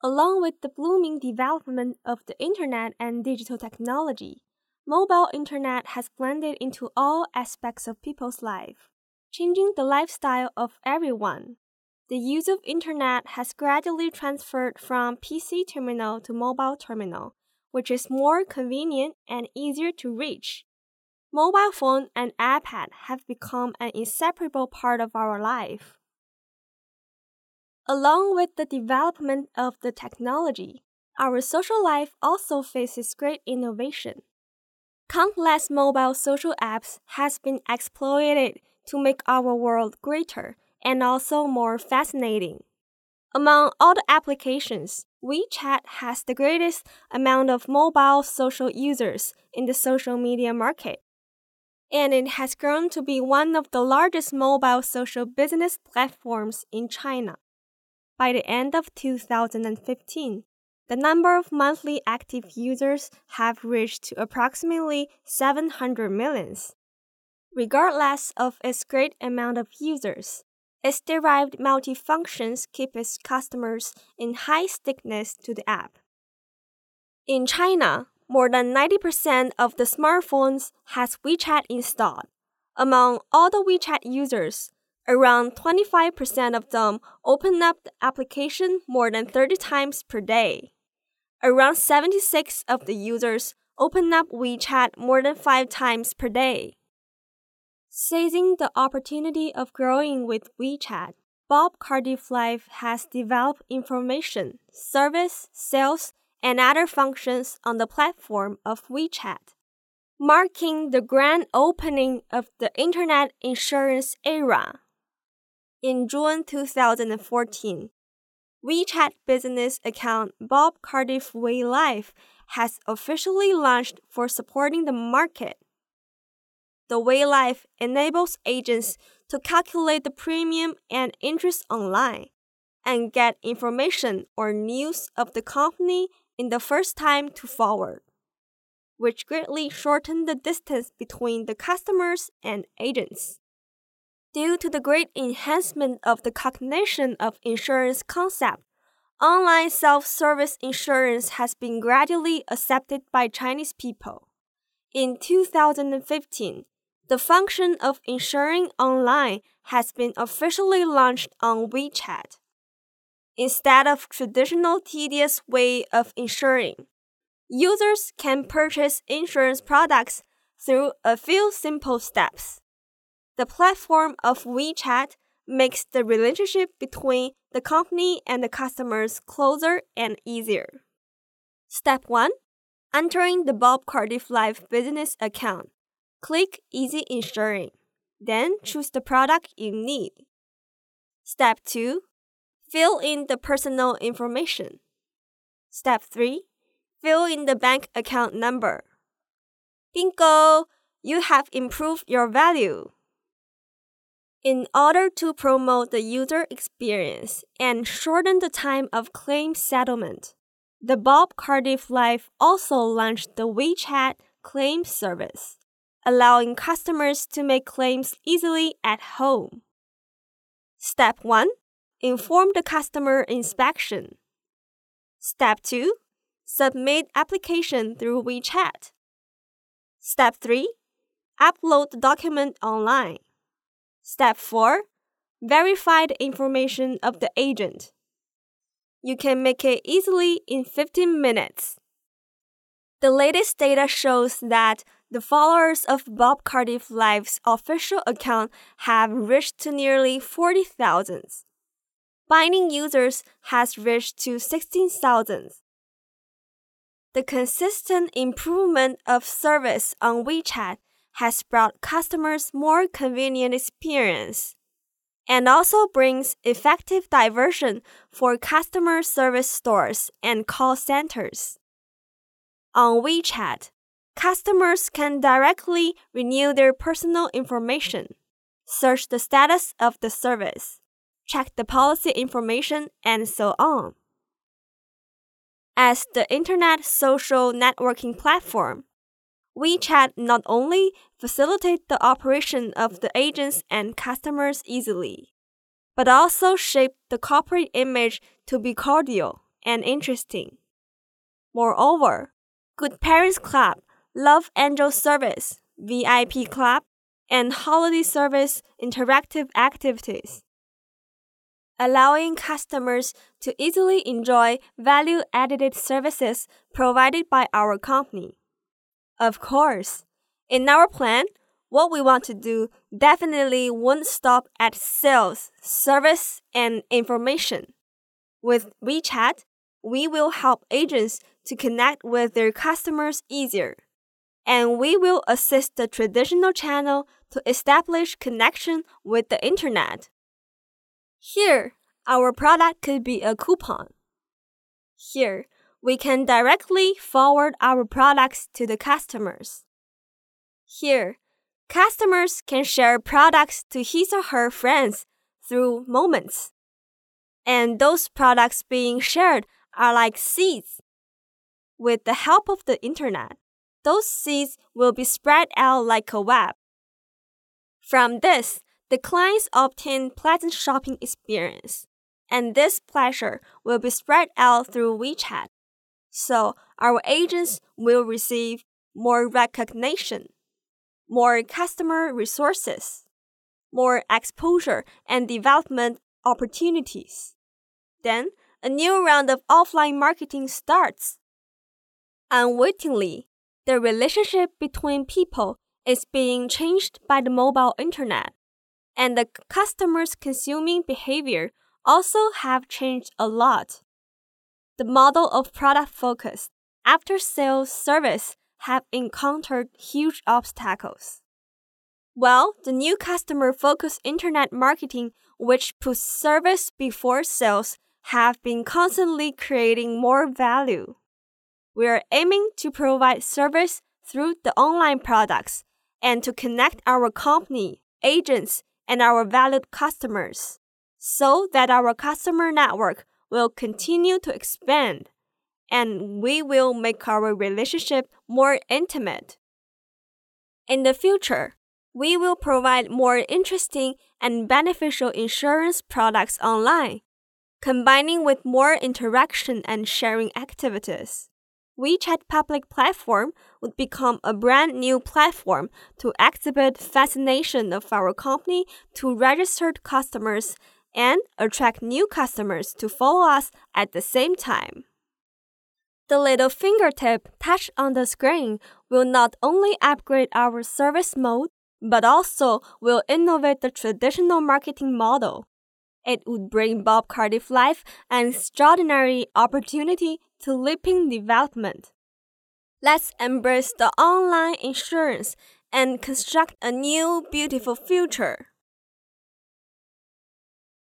Along with the blooming development of the internet and digital technology, mobile internet has blended into all aspects of people's life, changing the lifestyle of everyone. The use of internet has gradually transferred from PC terminal to mobile terminal, which is more convenient and easier to reach. Mobile phone and iPad have become an inseparable part of our life. Along with the development of the technology, our social life also faces great innovation. Countless mobile social apps has been exploited to make our world greater and also more fascinating. Among all the applications, WeChat has the greatest amount of mobile social users in the social media market. And it has grown to be one of the largest mobile social business platforms in China. By the end of 2015, the number of monthly active users have reached approximately 700 millions. Regardless of its great amount of users, its derived multi-functions keep its customers in high stickiness to the app. In China, more than 90% of the smartphones has WeChat installed. Among all the WeChat users, Around 25% of them open up the application more than 30 times per day. Around 76 of the users open up WeChat more than 5 times per day. Seizing the opportunity of growing with WeChat, Bob Cardif Life has developed information, service, sales, and other functions on the platform of WeChat, marking the grand opening of the internet insurance era. In June 2014, WeChat business account Bob Cardif Way Life has officially launched for supporting the market. The Way Life enables agents to calculate the premium and interest online and get information or news of the company in the first time to forward, which greatly shortened the distance between the customers and agents. Due to the great enhancement of the cognition of insurance concept, online self-service insurance has been gradually accepted by Chinese people. In 2015, the function of insuring online has been officially launched on WeChat. Instead of traditional tedious way of insuring, users can purchase insurance products through a few simple steps. The platform of WeChat makes the relationship between the company and the customers closer and easier. Step 1 Entering the Bob Cardif Life business account. Click Easy Insuring. Then choose the product you need. Step 2 Fill in the personal information. Step 3 Fill in the bank account number. Bingo! You have improved your value. In order to promote the user experience and shorten the time of claim settlement, the Bob Cardif Life also launched the WeChat claim service, allowing customers to make claims easily at home. Step 1 Inform the customer inspection. Step 2 Submit application through WeChat. Step 3 Upload the document online. Step 4 Verify the information of the agent. You can make it easily in 15 minutes. The latest data shows that the followers of Bob Cardif Life's official account have reached to nearly 40,000. Binding users has reached to 16,000. The consistent improvement of service on WeChat has brought customers more convenient experience and also brings effective diversion for customer service stores and call centers. On WeChat, customers can directly renew their personal information, search the status of the service, check the policy information, and so on. As the Internet social networking platform, WeChat not only facilitate the operation of the agents and customers easily, but also shape the corporate image to be cordial and interesting. Moreover, Good Parents Club, Love Angel Service, VIP Club, and Holiday Service interactive activities, allowing customers to easily enjoy value added services provided by our company. Of course, in our plan, what we want to do definitely won't stop at sales, service, and information. With WeChat, we will help agents to connect with their customers easier. And we will assist the traditional channel to establish connection with the internet. Here, our product could be a coupon. Here, we can directly forward our products to the customers. Here, customers can share products to his or her friends through moments. And those products being shared are like seeds. With the help of the internet, those seeds will be spread out like a web. From this, the clients obtain pleasant shopping experience, and this pleasure will be spread out through WeChat. So our agents will receive more recognition, more customer resources, more exposure and development opportunities. Then a new round of offline marketing starts. Unwittingly, the relationship between people is being changed by the mobile internet, and the customers' consuming behavior also have changed a lot. The model of product focus after sales service have encountered huge obstacles. Well, the new customer focused internet marketing, which puts service before sales, have been constantly creating more value. We are aiming to provide service through the online products and to connect our company, agents, and our valued customers so that our customer network will continue to expand and we will make our relationship more intimate. In the future, we will provide more interesting and beneficial insurance products online combining with more interaction and sharing activities. WeChat public platform would become a brand new platform to exhibit fascination of our company to registered customers and attract new customers to follow us at the same time. The little fingertip touched on the screen will not only upgrade our service mode, but also will innovate the traditional marketing model it would bring Bob Cardif Life an extraordinary opportunity to leaping development. Let's embrace the online insurance and construct a new beautiful future.